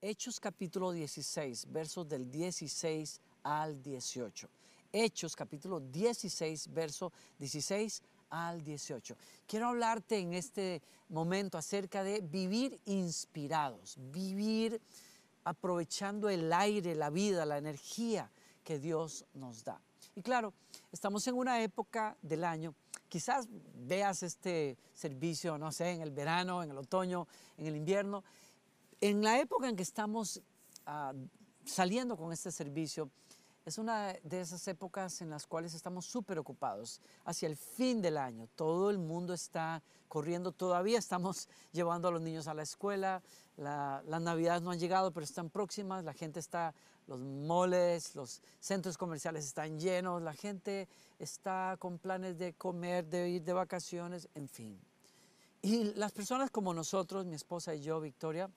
Hechos capítulo 16, versos del 16 al 18. Hechos capítulo 16, verso 16 al 18. Quiero hablarte en este momento acerca de vivir inspirados, vivir aprovechando el aire, la vida, la energía que Dios nos da. Y claro, estamos en una época del año, quizás veas este servicio, no sé, en el verano, en el otoño, en el invierno. En la época en que estamos ah, saliendo con este servicio, es una de esas épocas en las cuales estamos súper ocupados. Hacia el fin del año, todo el mundo está corriendo. Todavía estamos llevando a los niños a la escuela. las navidades no han llegado, pero están próximas. La gente está, los moles, los centros comerciales están llenos. La gente está con planes de comer, de ir de vacaciones, en fin. Y las personas como nosotros, mi esposa y yo, Victoria,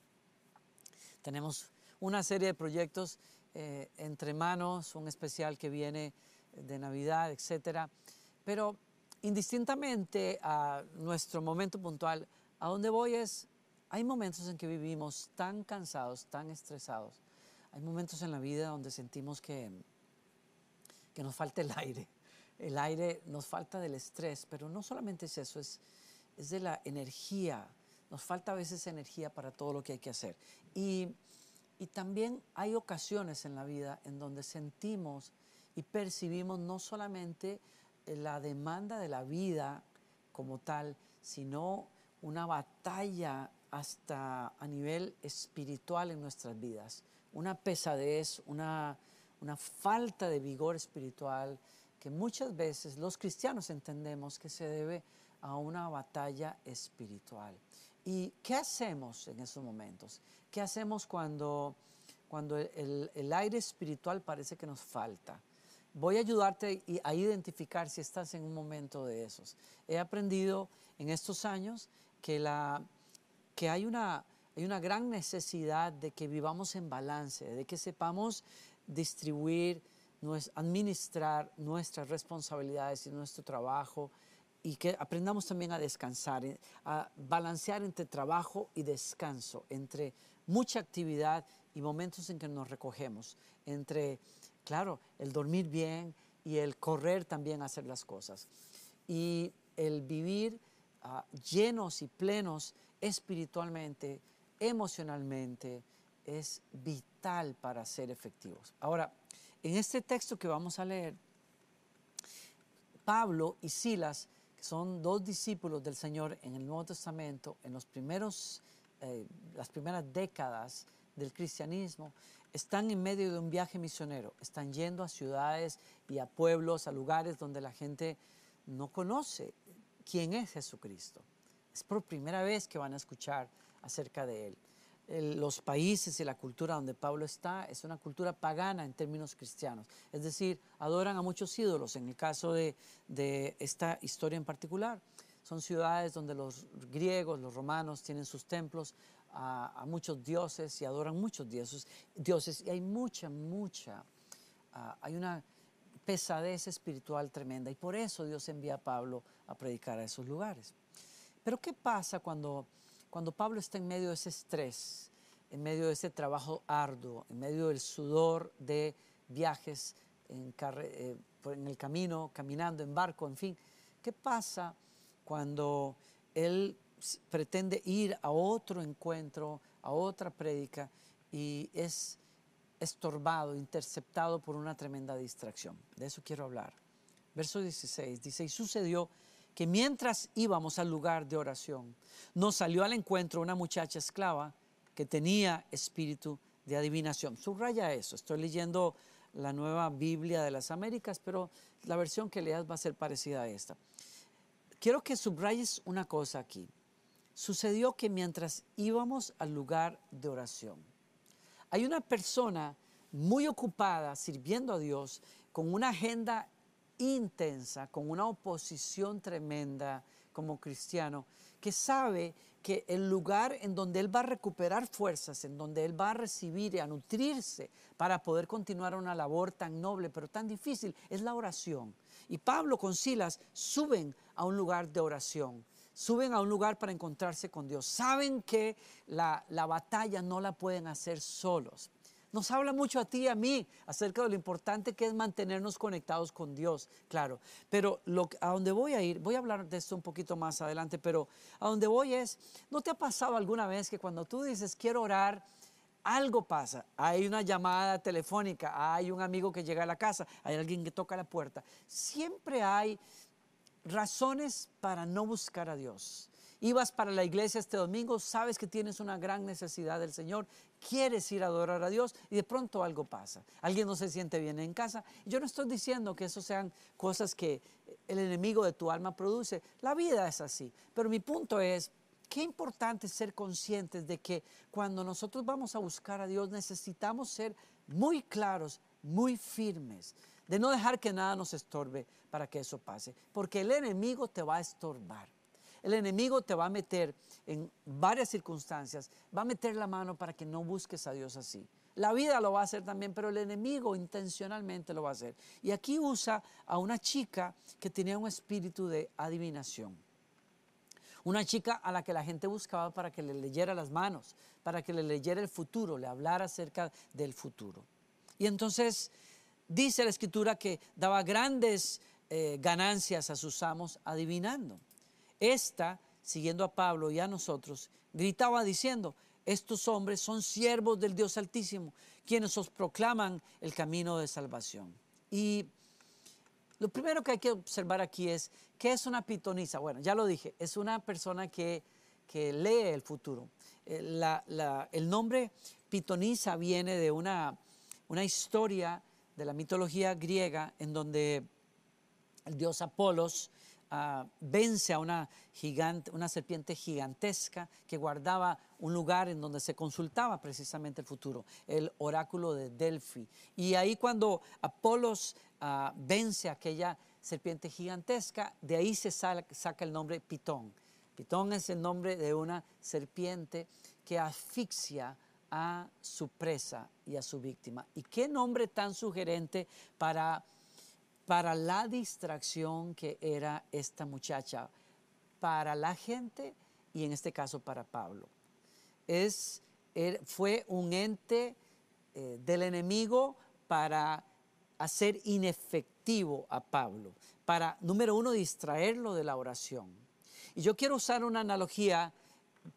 tenemos una serie de proyectos eh, entre manos, un especial que viene de Navidad, etc. Pero indistintamente a nuestro momento puntual, a donde voy es, hay momentos en que vivimos tan cansados, tan estresados. Hay momentos en la vida donde sentimos que, que nos falta el aire. El aire nos falta del estrés, pero no solamente es eso, es, es de la energía. Nos falta a veces energía para todo lo que hay que hacer. Y y también hay ocasiones en la vida en donde sentimos y percibimos no solamente eh, la demanda de la vida como tal, sino una batalla hasta a nivel espiritual en nuestras vidas, una pesadez, una, una falta de vigor espiritual que muchas veces los cristianos entendemos que se debe a una batalla espiritual. ¿Y qué hacemos en esos momentos? ¿Qué hacemos cuando, cuando el, aire espiritual parece que nos falta? Voy a ayudarte a identificar si estás en un momento de esos. He aprendido en estos años que, la, que hay, una, hay una gran necesidad de que vivamos en balance, de que sepamos distribuir, administrar nuestras responsabilidades y nuestro trabajo y que aprendamos también a descansar, eh, a balancear entre trabajo y descanso, entre mucha actividad y momentos en que nos recogemos, entre, claro, el dormir bien y el correr también a hacer las cosas. Y el vivir ah, llenos y plenos espiritualmente, emocionalmente, es vital para ser efectivos. Ahora, en este texto que vamos a leer, Pablo y Silas son dos discípulos del Señor en el Nuevo Testamento, en los primeros, eh, las primeras décadas del cristianismo, están en medio de un viaje misionero, están yendo a ciudades y a pueblos, a lugares donde la gente no conoce quién es Jesucristo. Es por primera vez que van a escuchar acerca de Él los países y la cultura donde Pablo está es una cultura pagana en términos cristianos. Es decir, adoran a muchos ídolos. En el caso de, esta historia en particular, son ciudades donde los griegos, los romanos tienen sus templos a, muchos dioses y adoran muchos dioses, dioses. Y hay mucha, mucha, ah, hay una pesadez espiritual tremenda. Y por eso Dios envía a Pablo a predicar a esos lugares. Pero ¿qué pasa cuando cuando Pablo está en medio de ese estrés, en medio de ese trabajo arduo, en medio del sudor de viajes en, eh, el camino, caminando en barco, en fin, ¿qué pasa cuando él pretende ir a otro encuentro, a otra prédica y es estorbado, interceptado por una tremenda distracción? De eso quiero hablar. Verso 16 dice, y sucedió que mientras íbamos al lugar de oración, nos salió al encuentro una muchacha esclava que tenía espíritu de adivinación. Subraya eso, estoy leyendo la nueva Biblia de las Américas, pero la versión que leas va a ser parecida a esta. Quiero que subrayes una cosa aquí. Sucedió que mientras íbamos al lugar de oración, hay una persona muy ocupada sirviendo a Dios con una agenda intensa, con una oposición tremenda como cristiano, que sabe que el lugar en donde él va a recuperar fuerzas, en donde él va a recibir y a nutrirse para poder continuar una labor tan noble pero tan difícil, es la oración. Y Pablo con Silas suben a un lugar de oración. suben a un lugar para encontrarse con Dios. Saben que la, la batalla no la pueden hacer solos. Nos habla mucho a ti y a mí acerca de lo importante que es mantenernos conectados con Dios, claro. Pero lo, a donde voy a ir, voy a hablar de esto un poquito más adelante, pero a donde voy es, ¿no te ha pasado alguna vez que cuando tú dices quiero orar, algo pasa? Hay una llamada telefónica, hay un amigo que llega a la casa, hay alguien que toca la puerta. Siempre hay razones para no buscar a Dios. Ibas para la iglesia este domingo, sabes que tienes una gran necesidad del Señor, quieres ir a adorar a Dios y de pronto algo pasa. Alguien no se siente bien en casa. Yo no estoy diciendo que eso sean cosas que el enemigo de tu alma produce. La vida es así. Pero mi punto es, qué importante ser conscientes de que cuando nosotros vamos a buscar a Dios necesitamos ser muy claros, muy firmes, de no dejar que nada nos estorbe para que eso pase, porque el enemigo te va a estorbar. El enemigo te va a meter en varias circunstancias, va a meter la mano para que no busques a Dios así. La vida lo va a hacer también, pero el enemigo intencionalmente lo va a hacer. Y aquí usa a una chica que tenía un espíritu de adivinación. Una chica a la que la gente buscaba para que le leyera las manos, para que le leyera el futuro, le hablara acerca del futuro. Y entonces dice la escritura que daba grandes eh, ganancias a sus amos adivinando. Esta, siguiendo a Pablo y a nosotros, gritaba diciendo, estos hombres son siervos del Dios Altísimo, quienes os proclaman el camino de salvación. Y lo primero que hay que observar aquí es, ¿qué es una pitonisa? Bueno, ya lo dije, es una persona que, lee el futuro. Eh, el nombre pitonisa viene de una, una historia de la mitología griega en donde el dios Apolos Ah, vence a una, gigante, una serpiente gigantesca que guardaba un lugar en donde se consultaba precisamente el futuro, el oráculo de Delphi. Y ahí cuando Apolos uh, vence a aquella serpiente gigantesca, de ahí se saca el nombre Pitón. Pitón es el nombre de una serpiente que asfixia a su presa y a su víctima. ¿Y qué nombre tan sugerente para para la distracción que era esta muchacha, para la gente y en este caso para Pablo. Es, er, fue un ente eh, del enemigo para hacer inefectivo a Pablo, para, número uno, distraerlo de la oración. Y yo quiero usar una analogía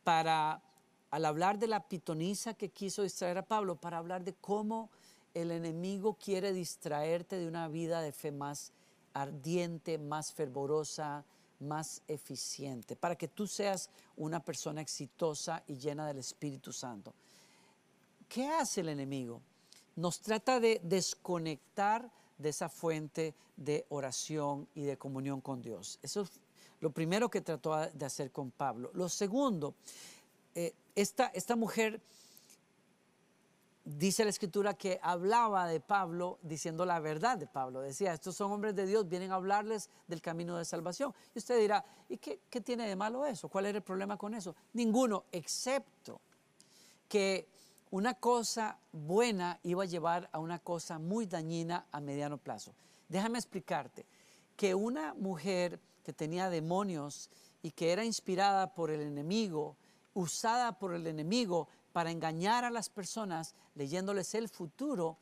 para, al hablar de la pitonisa que quiso distraer a Pablo, para hablar de cómo el enemigo quiere distraerte de una vida de fe más ardiente, más fervorosa, más eficiente, para que tú seas una persona exitosa y llena del Espíritu Santo. ¿Qué hace el enemigo? Nos trata de desconectar de esa fuente de oración y de comunión con Dios. Eso es lo primero que trató de hacer con Pablo. Lo segundo, eh, esta, esta mujer dice la escritura que hablaba de Pablo diciendo la verdad de Pablo. Decía, estos son hombres de Dios, vienen a hablarles del camino de salvación. Y usted dirá, ¿y qué, tiene de malo eso? ¿Cuál era el problema con eso? Ninguno, excepto que una cosa buena iba a llevar a una cosa muy dañina a mediano plazo. Déjame explicarte que una mujer que tenía demonios y que era inspirada por el enemigo, usada por el enemigo, para engañar a las personas leyéndoles el futuro,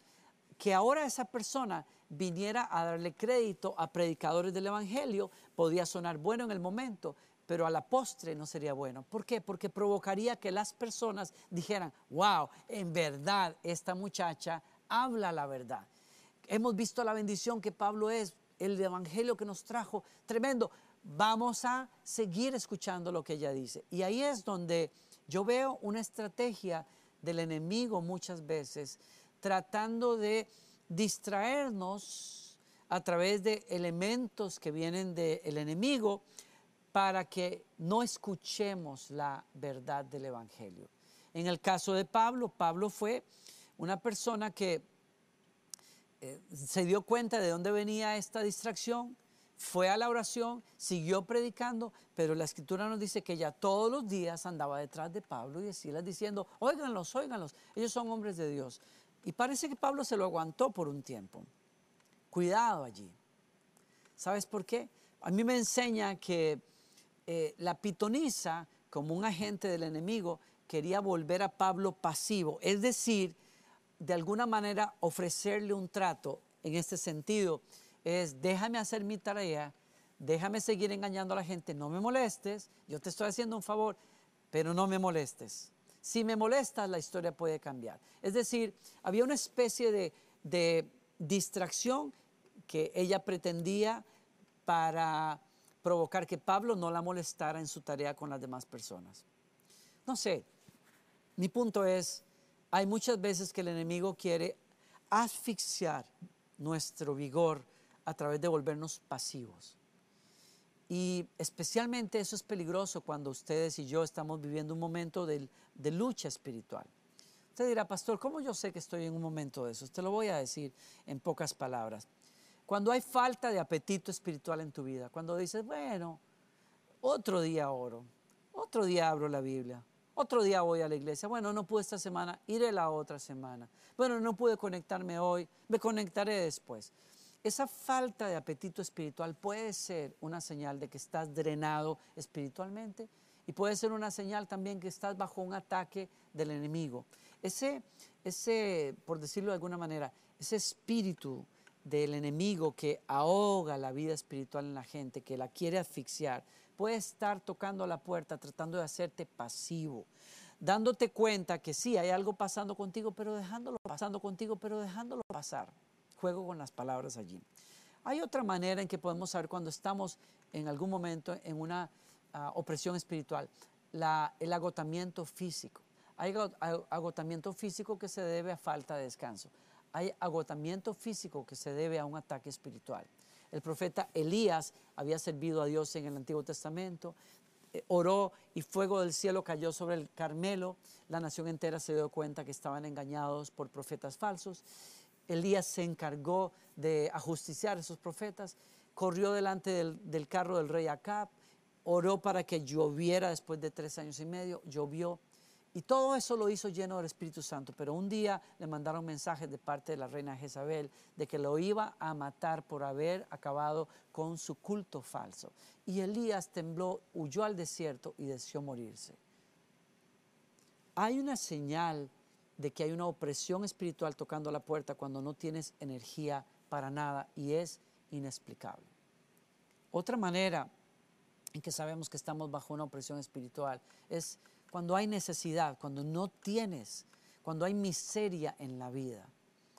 que ahora esa persona viniera a darle crédito a predicadores del Evangelio, podía sonar bueno en el momento, pero a la postre no sería bueno. ¿Por qué? Porque provocaría que las personas dijeran, wow, en verdad esta muchacha habla la verdad. Hemos visto la bendición que Pablo es, el Evangelio que nos trajo, tremendo. Vamos a seguir escuchando lo que ella dice. Y ahí es donde yo veo una estrategia del enemigo muchas veces tratando de distraernos a través de elementos que vienen del enemigo para que no escuchemos la verdad del Evangelio. En el caso de Pablo, Pablo fue una persona que eh, se dio cuenta de dónde venía esta distracción, fue a la oración, siguió predicando, pero la escritura nos dice que ella todos los días andaba detrás de Pablo y decía diciendo, óiganlos, óiganlos, ellos son hombres de Dios. Y parece que Pablo se lo aguantó por un tiempo. Cuidado allí. ¿Sabes por qué? A mí me enseña que eh, la pitonisa, como un agente del enemigo, quería volver a Pablo pasivo, es decir, de alguna manera ofrecerle un trato en este sentido, es déjame hacer mi tarea, déjame seguir engañando a la gente, no me molestes, yo te estoy haciendo un favor, pero no me molestes. Si me molestas, la historia puede cambiar. Es decir, había una especie de, de distracción que ella pretendía para provocar que Pablo no la molestara en su tarea con las demás personas. No sé, mi punto es, hay muchas veces que el enemigo quiere asfixiar nuestro vigor a través de volvernos pasivos. Y especialmente eso es peligroso cuando ustedes y yo estamos viviendo un momento de, de lucha espiritual. Usted dirá, pastor, ¿cómo yo sé que estoy en un momento de eso? Te lo voy a decir en pocas palabras. Cuando hay falta de apetito espiritual en tu vida, cuando dices, bueno, otro día oro, otro día abro la Biblia, otro día voy a la iglesia, bueno, no pude esta semana, iré la otra semana, bueno, no pude conectarme hoy, me conectaré después. Esa falta de apetito espiritual puede ser una señal de que estás drenado espiritualmente y puede ser una señal también que estás bajo un ataque del enemigo. Ese, ese, por decirlo de alguna manera, ese espíritu del enemigo que ahoga la vida espiritual en la gente, que la quiere asfixiar, puede estar tocando la puerta, tratando de hacerte pasivo, dándote cuenta que sí, hay algo pasando contigo, pero dejándolo pasando contigo, pero dejándolo pasar. Juego con las palabras allí. Hay otra manera en que podemos saber cuando estamos en algún momento en una ah, opresión espiritual, el agotamiento físico. Hay agotamiento físico que se debe a falta de descanso hay agotamiento físico que se debe a un ataque espiritual. El profeta Elías había servido a Dios en el Antiguo Testamento, eh, oró y fuego del cielo cayó sobre el Carmelo. La nación entera se dio cuenta que estaban engañados por profetas falsos. Elías se encargó de ajusticiar a esos profetas, corrió delante del, carro del rey Acab, oró para que lloviera después de tres años y medio, llovió y todo eso lo hizo lleno del Espíritu Santo. Pero un día le mandaron mensajes de parte de la reina Jezabel de que lo iba a matar por haber acabado con su culto falso. Y Elías tembló, huyó al desierto y deseó morirse. Hay una señal de que hay una opresión espiritual tocando la puerta cuando no tienes energía para nada y es inexplicable. Otra manera en que sabemos que estamos bajo una opresión espiritual es cuando hay necesidad, cuando no tienes, cuando hay miseria en la vida,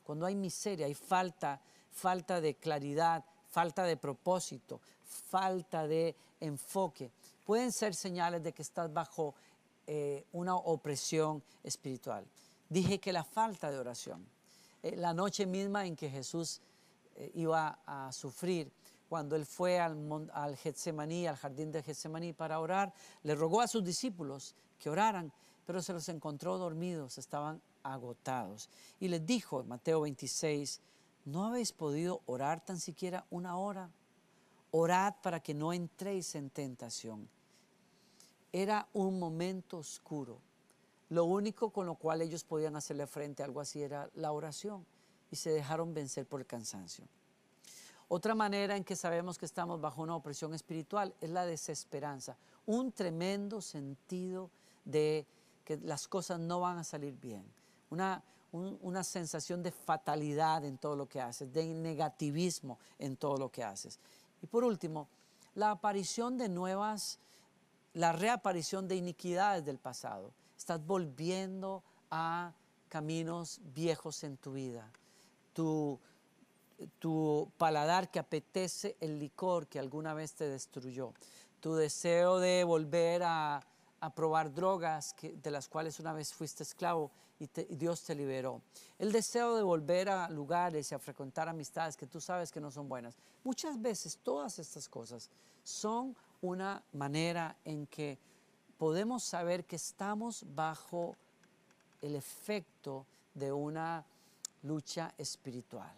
cuando hay miseria, hay falta, falta de claridad, falta de propósito, falta de enfoque, pueden ser señales de que estás bajo eh, una opresión espiritual. Dije que la falta de oración, eh, la noche misma en que Jesús eh, iba a sufrir, cuando él fue al, al al jardín de Getsemaní para orar, le rogó a sus discípulos que oraran, pero se los encontró dormidos, estaban agotados. Y les dijo en Mateo 26, ¿no habéis podido orar tan siquiera una hora? Orad para que no entréis en tentación. Era un momento oscuro. Lo único con lo cual ellos podían hacerle frente a algo así era la oración y se dejaron vencer por el cansancio. Otra manera en que sabemos que estamos bajo una opresión espiritual es la desesperanza, un tremendo sentido de que las cosas no van a salir bien, una, una sensación de fatalidad en todo lo que haces, de negativismo en todo lo que haces. Y por último, la aparición de nuevas, la reaparición de iniquidades del pasado. Estás volviendo a caminos viejos en tu vida. Tu, tu paladar que apetece el licor que alguna vez te destruyó. Tu deseo de volver a a probar drogas que, de las cuales una vez fuiste esclavo y, Dios te liberó. El deseo de volver a lugares y a frecuentar amistades que tú sabes que no son buenas. Muchas veces todas estas cosas son una manera en que podemos saber que estamos bajo el efecto de una lucha espiritual.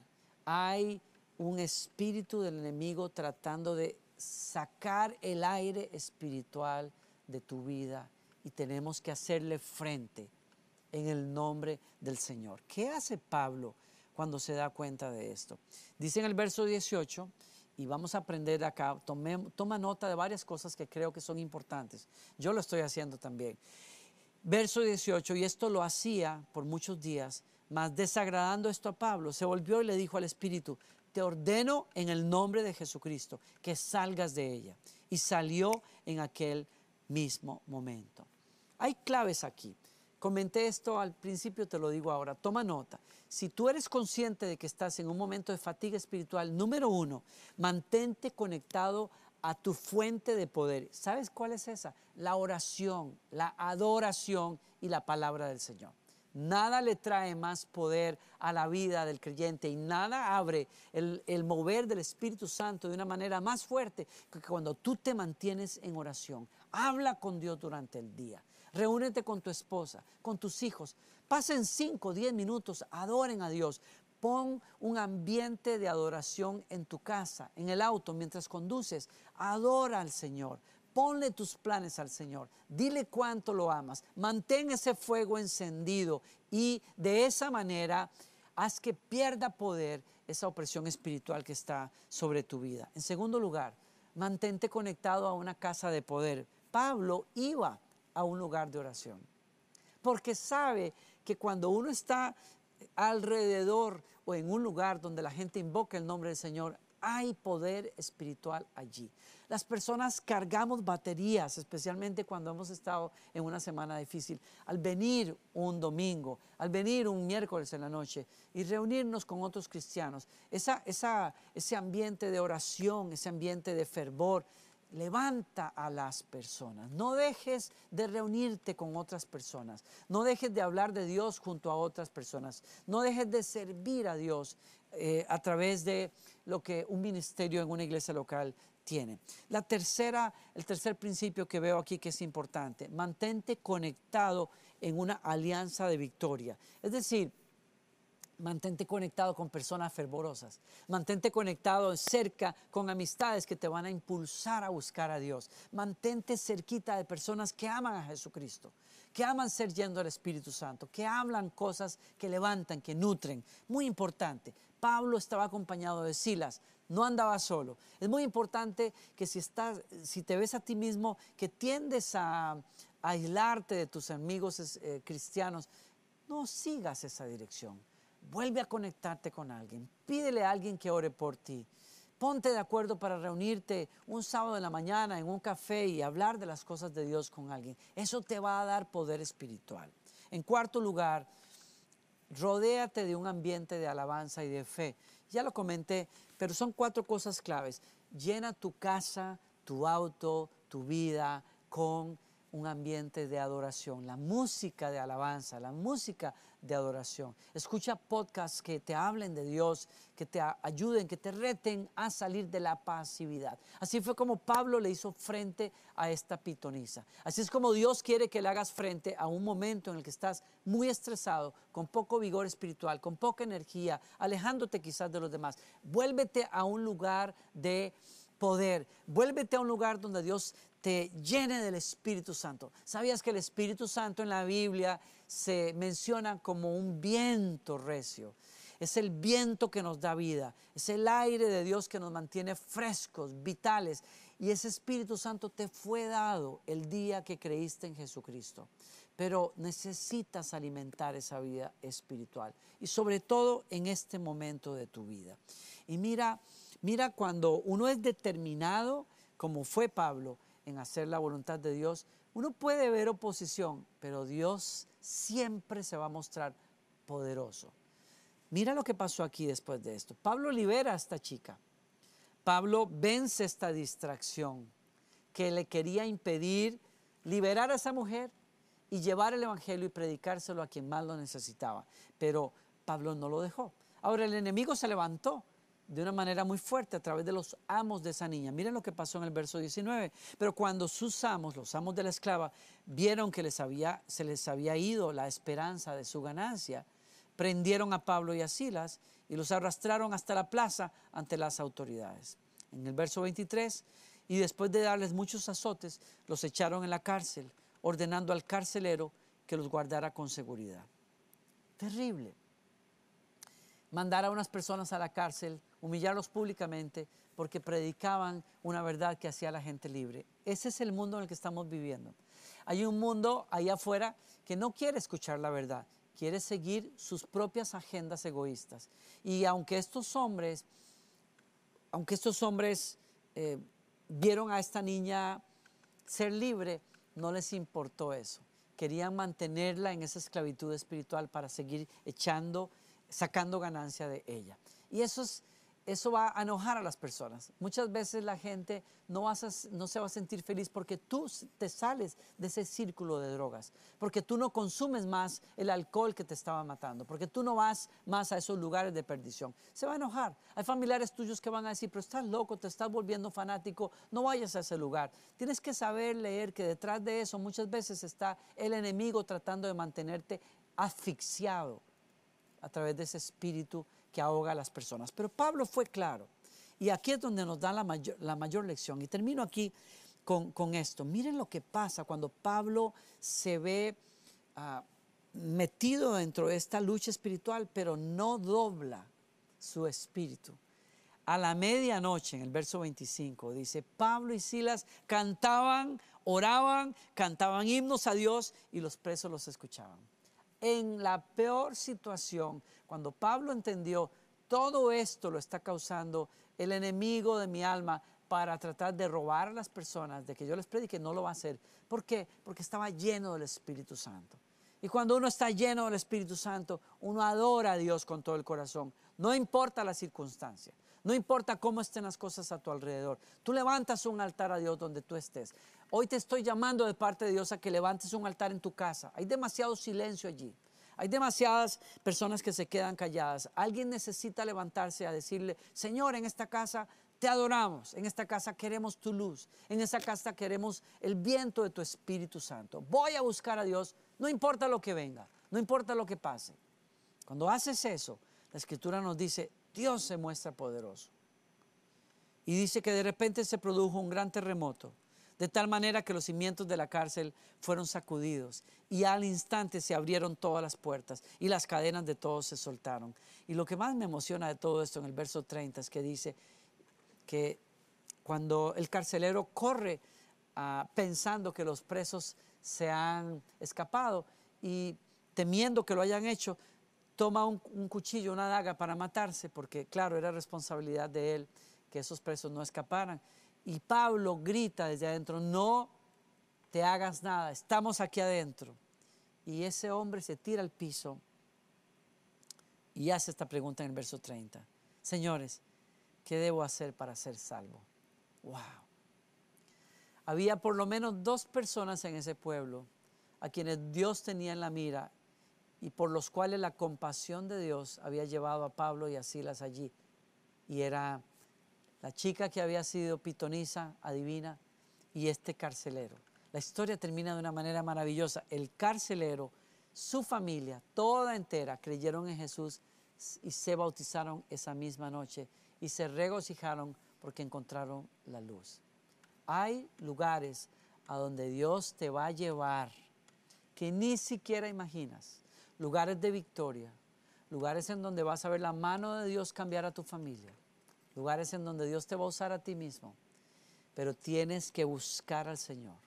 Hay un espíritu del enemigo tratando de sacar el aire espiritual de tu vida y tenemos que hacerle frente en el nombre del Señor. ¿Qué hace Pablo cuando se da cuenta de esto? Dice en el verso 18, y vamos a aprender acá. toma nota de varias cosas que creo que son importantes. Yo lo estoy haciendo también. Verso 18, y esto lo hacía por muchos días, mas desagradando esto a Pablo, se volvió y le dijo al Espíritu, te ordeno en el nombre de Jesucristo que salgas de ella. Y salió en aquel mismo momento. Hay claves aquí. Comenté esto al principio, te lo digo ahora. Toma nota. Si tú eres consciente de que estás en un momento de fatiga espiritual, número uno, mantente conectado a tu fuente de poder. ¿Sabes cuál es esa? La oración, la adoración y la palabra del Señor. Nada le trae más poder a la vida del creyente y nada abre el, el, mover del Espíritu Santo de una manera más fuerte que cuando tú te mantienes en oración. Habla con Dios durante el día. Reúnete con tu esposa, con tus hijos. Pasen 5 o 10 minutos, adoren a Dios. Pon un ambiente de adoración en tu casa, en el auto, mientras conduces. Adora al Señor. Ponle tus planes al Señor. Dile cuánto lo amas. Mantén ese fuego encendido y de esa manera haz que pierda poder esa opresión espiritual que está sobre tu vida. En segundo lugar, mantente conectado a una casa de poder. Pablo iba a un lugar de oración. Porque sabe que cuando uno está alrededor o en un lugar donde la gente invoca el nombre del Señor, hay poder espiritual allí. Las personas cargamos baterías, especialmente cuando hemos estado en una semana difícil. Al venir un domingo, al venir un miércoles en la noche y reunirnos con otros cristianos, ese ambiente de oración, ese ambiente de fervor, levanta a las personas. No dejes de reunirte con otras personas. No dejes de hablar de Dios junto a otras personas. No dejes de servir a Dios eh, a través de lo que un ministerio en una iglesia local tiene. La tercera, el tercer principio que veo aquí que es importante, mantente conectado en una alianza de victoria. Es decir, Mantente conectado con personas fervorosas. Mantente conectado cerca con amistades que te van a impulsar a buscar a Dios. Mantente cerquita de personas que aman a Jesucristo, que aman ser yendo al Espíritu Santo, que hablan cosas que levantan, que nutren. Muy importante. Pablo estaba acompañado de Silas, no andaba solo. Es muy importante que si, estás, si te ves a ti mismo que tiendes a, aislarte de tus amigos eh, cristianos, no sigas esa dirección Vuelve a conectarte con alguien. Pídele a alguien que ore por ti. Ponte de acuerdo para reunirte un sábado en la mañana en un café y hablar de las cosas de Dios con alguien. Eso te va a dar poder espiritual. En cuarto lugar, rodéate de un ambiente de alabanza y de fe. Ya lo comenté, pero son cuatro cosas claves. Llena tu casa, tu auto, tu vida con un ambiente de adoración, la música de alabanza, la música de adoración. Escucha podcasts que te hablen de Dios, que te ayuden, que te reten a salir de la pasividad. Así fue como Pablo le hizo frente a esta pitonisa. Así es como Dios quiere que le hagas frente a un momento en el que estás muy estresado, con poco vigor espiritual, con poca energía, alejándote quizás de los demás. Vuélvete a un lugar de poder. Vuélvete a un lugar donde Dios te llene del Espíritu Santo. ¿Sabías que el Espíritu Santo en la Biblia se menciona como un viento recio? Es el viento que nos da vida, es el aire de Dios que nos mantiene frescos, vitales. Y ese Espíritu Santo te fue dado el día que creíste en Jesucristo. Pero necesitas alimentar esa vida espiritual y sobre todo en este momento de tu vida. Y mira, mira cuando uno es determinado, como fue Pablo, en hacer la voluntad de Dios, uno puede ver oposición, pero Dios siempre se va a mostrar poderoso. Mira lo que pasó aquí después de esto. Pablo libera a esta chica. Pablo vence esta distracción que le quería impedir liberar a esa mujer y llevar el Evangelio y predicárselo a quien más lo necesitaba. Pero Pablo no lo dejó. Ahora el enemigo se levantó de una manera muy fuerte a través de los amos de esa niña. Miren lo que pasó en el verso 19. Pero cuando sus amos, los amos de la esclava, vieron que les había, se les había ido la esperanza de su ganancia, prendieron a Pablo y a Silas y los arrastraron hasta la plaza ante las autoridades. En el verso 23, y después de darles muchos azotes, los echaron en la cárcel, ordenando al carcelero que los guardara con seguridad. Terrible. mandar a unas personas a la cárcel, humillarlos públicamente, porque predicaban una verdad que hacía a la gente libre. Ese es el mundo en el que estamos viviendo. Hay un mundo allá afuera que no quiere escuchar la verdad, quiere seguir sus propias agendas egoístas. Y aunque estos hombres, aunque estos hombres eh, vieron a esta niña ser libre, no les importó eso. Querían mantenerla en esa esclavitud espiritual para seguir echando, sacando ganancia de ella. Y eso es eso va a enojar a las personas. Muchas veces la gente no, no, se va a sentir feliz porque tú te sales de ese círculo de drogas, porque tú no consumes más el alcohol que te estaba matando, porque tú no vas más a esos lugares de perdición. Se va a enojar. Hay familiares tuyos que van a decir, pero estás loco, te estás volviendo fanático, no vayas a ese lugar. Tienes que saber leer que detrás de eso muchas veces está el enemigo tratando de mantenerte asfixiado a través de ese espíritu que ahoga a las personas. Pero Pablo fue claro. Y aquí es donde nos da la mayor, la mayor lección. Y termino aquí con, esto. Miren lo que pasa cuando Pablo se ve ah, metido dentro de esta lucha espiritual, pero no dobla su espíritu. A la medianoche, en el verso 25, dice, Pablo y Silas cantaban, oraban, cantaban himnos a Dios y los presos los escuchaban. En la peor situación, cuando Pablo entendió, todo esto lo está causando el enemigo de mi alma para tratar de robar a las personas, de que yo les predique, no lo va a hacer. ¿Por qué? Porque estaba lleno del Espíritu Santo. Y cuando uno está lleno del Espíritu Santo, uno adora a Dios con todo el corazón. No importa la circunstancia, no importa cómo estén las cosas a tu alrededor. Tú levantas un altar a Dios donde tú estés. Hoy te estoy llamando de parte de Dios a que levantes un altar en tu casa. Hay demasiado silencio allí. Hay demasiadas personas que se quedan calladas. Alguien necesita levantarse a decirle, Señor, en esta casa te adoramos, en esta casa queremos tu luz, en esta casa queremos el viento de tu Espíritu Santo. Voy a buscar a Dios, no importa lo que venga, no importa lo que pase. Cuando haces eso, la Escritura nos dice, Dios se muestra poderoso. Y dice que de repente se produjo un gran terremoto de tal manera que los cimientos de la cárcel fueron sacudidos y al instante se abrieron todas las puertas y las cadenas de todos se soltaron. Y lo que más me emociona de todo esto en el verso 30 es que dice que cuando el carcelero corre ah, pensando que los presos se han escapado y temiendo que lo hayan hecho, toma un, un cuchillo, una daga para matarse, porque claro, era responsabilidad de él que esos presos no escaparan. Y Pablo grita desde adentro, no te hagas nada, estamos aquí adentro. Y ese hombre se tira al piso y hace esta pregunta en el verso 30. Señores, ¿qué debo hacer para ser salvo? Wow. Había por lo menos dos personas en ese pueblo a quienes Dios tenía en la mira y por los cuales la compasión de Dios había llevado a Pablo y a Silas allí. Y era la chica que había sido pitonisa, adivina, y este carcelero. La historia termina de una manera maravillosa. El carcelero, su familia, toda entera, creyeron en Jesús y se bautizaron esa misma noche y se regocijaron porque encontraron la luz. Hay lugares a donde Dios te va a llevar que ni siquiera imaginas. Lugares de victoria, lugares en donde vas a ver la mano de Dios cambiar a tu familia lugares en donde Dios te va a usar a ti mismo, pero tienes que buscar al Señor.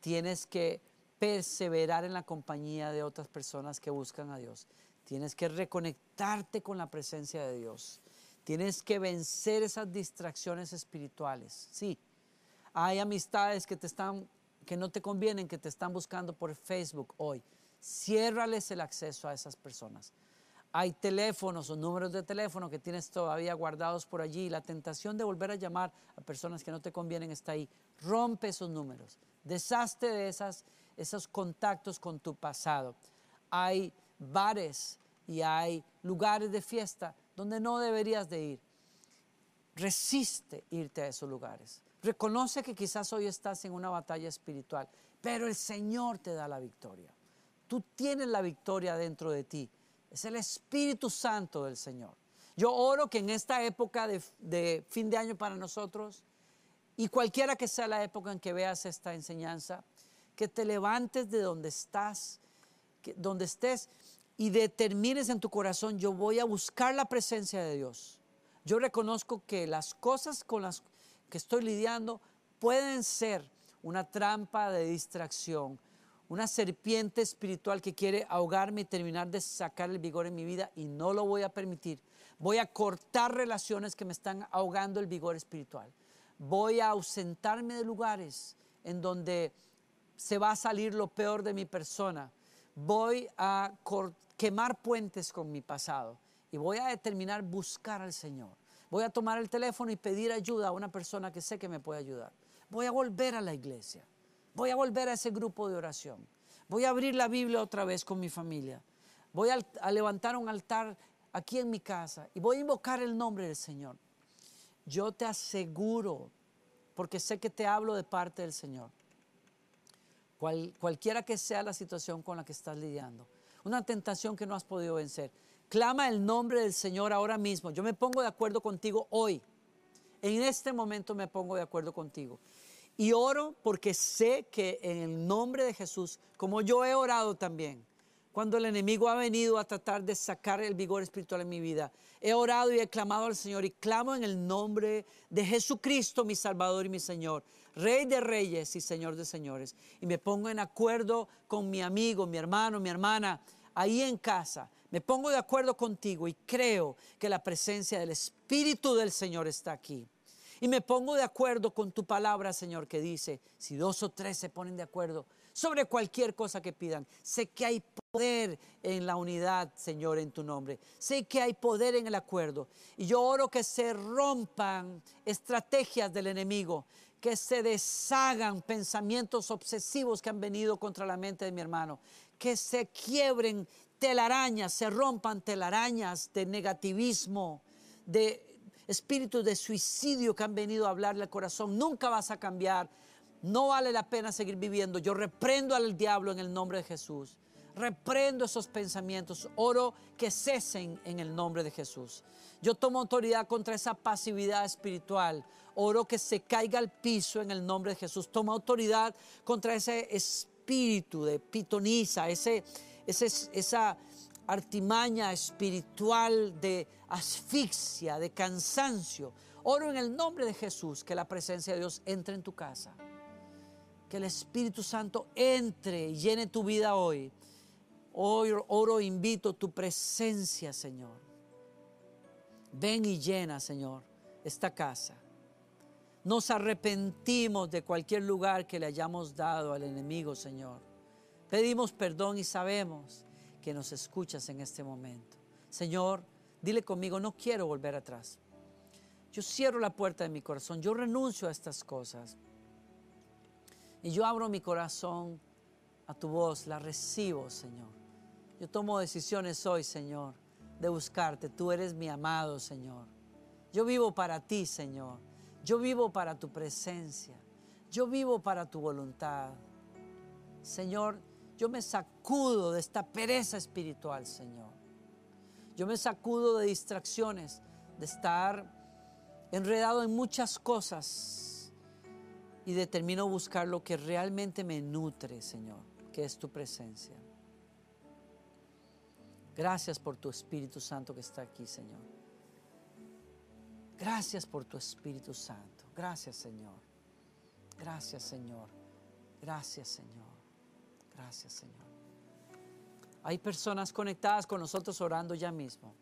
Tienes que perseverar en la compañía de otras personas que buscan a Dios. Tienes que reconectarte con la presencia de Dios. Tienes que vencer esas distracciones espirituales. Sí, hay amistades que te están que no te convienen, que te están buscando por Facebook hoy. Ciérrales el acceso a esas personas hay teléfonos o números de teléfono que tienes todavía guardados por allí. La tentación de volver a llamar a personas que no te convienen está ahí. Rompe esos números. Deshazte de esas, esos contactos con tu pasado. Hay bares y hay lugares de fiesta donde no deberías de ir. Resiste irte a esos lugares. Reconoce que quizás hoy estás en una batalla espiritual, pero el Señor te da la victoria. Tú tienes la victoria dentro de ti es el Espíritu Santo del Señor. Yo oro que en esta época de, fin de año para nosotros, y cualquiera que sea la época en que veas esta enseñanza, que te levantes de donde estás, que, donde estés, y determines en tu corazón, yo voy a buscar la presencia de Dios. Yo reconozco que las cosas con las que estoy lidiando pueden ser una trampa de distracción, una serpiente espiritual que quiere ahogarme y terminar de sacar el vigor en mi vida y no lo voy a permitir. Voy a cortar relaciones que me están ahogando el vigor espiritual. Voy a ausentarme de lugares en donde se va a salir lo peor de mi persona. Voy a quemar puentes con mi pasado y voy a determinar buscar al Señor. Voy a tomar el teléfono y pedir ayuda a una persona que sé que me puede ayudar. Voy a volver a la iglesia. Voy a volver a ese grupo de oración. Voy a abrir la Biblia otra vez con mi familia. Voy a, levantar un altar aquí en mi casa y voy a invocar el nombre del Señor. Yo te aseguro, porque sé que te hablo de parte del Señor, cualquiera que sea la situación con la que estás lidiando, una tentación que no has podido vencer, clama el nombre del Señor ahora mismo. Yo me pongo de acuerdo contigo hoy. En este momento me pongo de acuerdo contigo. Y oro porque sé que en el nombre de Jesús, como yo he orado también, cuando el enemigo ha venido a tratar de sacar el vigor espiritual en mi vida, he orado y he clamado al Señor y clamo en el nombre de Jesucristo, mi Salvador y mi Señor, Rey de Reyes y Señor de Señores. Y me pongo en acuerdo con mi amigo, mi hermano, mi hermana, ahí en casa. Me pongo de acuerdo contigo y creo que la presencia del Espíritu del Señor está aquí. Y me pongo de acuerdo con tu palabra, Señor, que dice, si dos o tres se ponen de acuerdo sobre cualquier cosa que pidan, sé que hay poder en la unidad, Señor, en tu nombre. Sé que hay poder en el acuerdo. Y yo oro que se rompan estrategias del enemigo, que se deshagan pensamientos obsesivos que han venido contra la mente de mi hermano, que se quiebren telarañas, se rompan telarañas de negativismo, de espíritus de suicidio que han venido a hablarle al corazón. Nunca vas a cambiar. No vale la pena seguir viviendo. Yo reprendo al diablo en el nombre de Jesús. Reprendo esos pensamientos. Oro que cesen en el nombre de Jesús. Yo tomo autoridad contra esa pasividad espiritual. Oro que se caiga al piso en el nombre de Jesús. Tomo autoridad contra ese espíritu de pitoniza, ese, ese, esa artimaña espiritual de asfixia, de cansancio. Oro en el nombre de Jesús que la presencia de Dios entre en tu casa. Que el Espíritu Santo entre y llene tu vida hoy. Hoy oro, invito tu presencia, Señor. Ven y llena, Señor, esta casa. Nos arrepentimos de cualquier lugar que le hayamos dado al enemigo, Señor. Pedimos perdón y sabemos que nos escuchas en este momento. Señor, dile conmigo, no quiero volver atrás. Yo cierro la puerta de mi corazón, yo renuncio a estas cosas. Y yo abro mi corazón a tu voz, la recibo, Señor. Yo tomo decisiones hoy, Señor, de buscarte. Tú eres mi amado, Señor. Yo vivo para ti, Señor. Yo vivo para tu presencia. Yo vivo para tu voluntad. Señor, yo me sacudo de esta pereza espiritual, Señor. Yo me sacudo de distracciones, de estar enredado en muchas cosas y determino buscar lo que realmente me nutre, Señor, que es tu presencia. Gracias por tu Espíritu Santo que está aquí, Señor. Gracias por tu Espíritu Santo. Gracias, Señor. Gracias, Señor. Gracias, Señor. Gracias, Señor. Hay personas conectadas con nosotros orando ya mismo.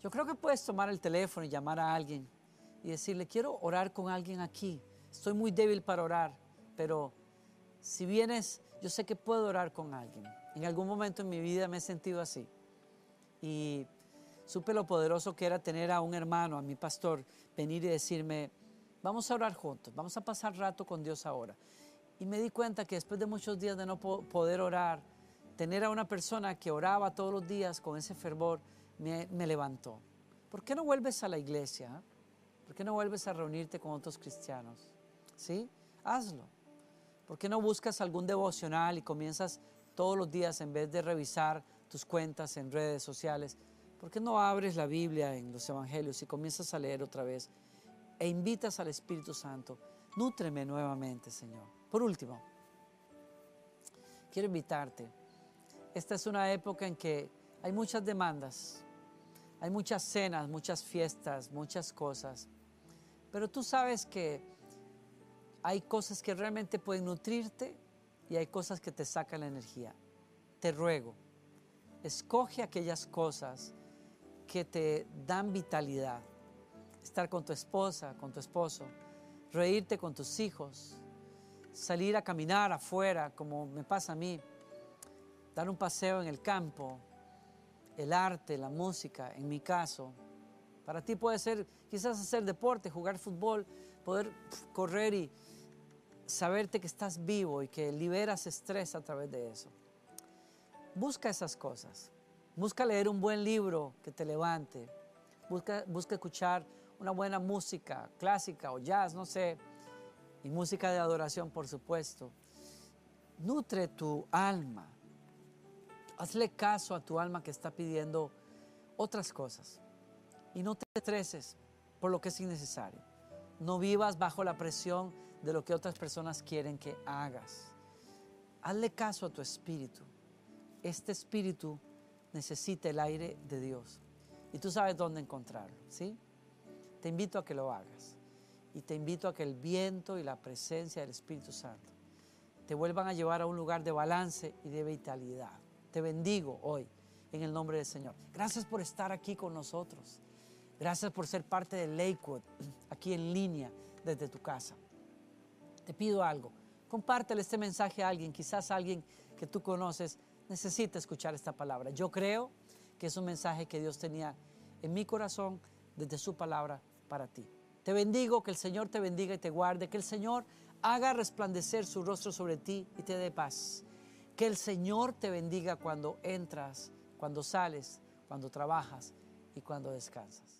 Yo creo que puedes tomar el teléfono y llamar a alguien y decirle, quiero orar con alguien aquí. Estoy muy débil para orar, pero si vienes, yo sé que puedo orar con alguien. En algún momento en mi vida me he sentido así. Y supe lo poderoso que era tener a un hermano, a mi pastor, venir y decirme, vamos a orar juntos, vamos a pasar rato con Dios ahora. Y me di cuenta que después de muchos días de no poder orar, tener a una persona que oraba todos los días con ese fervor, me, levantó. ¿Por qué no vuelves a la iglesia? ¿Por qué no vuelves a reunirte con otros cristianos? ¿Sí? Hazlo. ¿Por qué no buscas algún devocional y comienzas todos los días en vez de revisar tus cuentas en redes sociales? ¿Por qué no abres la Biblia en los Evangelios y comienzas a leer otra vez e invitas al Espíritu Santo? Nútreme nuevamente, Señor. Por último, quiero invitarte esta es una época en que hay muchas demandas, hay muchas cenas, muchas fiestas, muchas cosas. Pero tú sabes que hay cosas que realmente pueden nutrirte y hay cosas que te sacan la energía. Te ruego, escoge aquellas cosas que te dan vitalidad. Estar con tu esposa, con tu esposo, reírte con tus hijos, salir a caminar afuera, como me pasa a mí, dar un paseo en el campo, el arte, la música, en mi caso. Para ti puede ser quizás hacer deporte, jugar fútbol, poder correr y saberte que estás vivo y que liberas estrés a través de eso. Busca esas cosas. Busca leer un buen libro que te levante. Busca, busca escuchar una buena música clásica o jazz, no sé. Y música de adoración, por supuesto. Nutre tu alma. Hazle caso a tu alma que está pidiendo otras cosas. Y no te estreses por lo que es innecesario. No vivas bajo la presión de lo que otras personas quieren que hagas. Hazle caso a tu espíritu. Este espíritu necesita el aire de Dios. Y tú sabes dónde encontrarlo, ¿sí? Te invito a que lo hagas. Y te invito a que el viento y la presencia del Espíritu Santo te vuelvan a llevar a un lugar de balance y de vitalidad. Te bendigo hoy en el nombre del Señor. Gracias por estar aquí con nosotros. Gracias por ser parte de Lakewood, aquí en línea desde tu casa. Te pido algo. Compártele este mensaje a alguien, quizás alguien que tú conoces necesita escuchar esta palabra. Yo creo que es un mensaje que Dios tenía en mi corazón desde su palabra para ti. Te bendigo, que el Señor te bendiga y te guarde, que el Señor haga resplandecer su rostro sobre ti y te dé paz. Que el Señor te bendiga cuando entras, cuando sales, cuando trabajas y cuando descansas.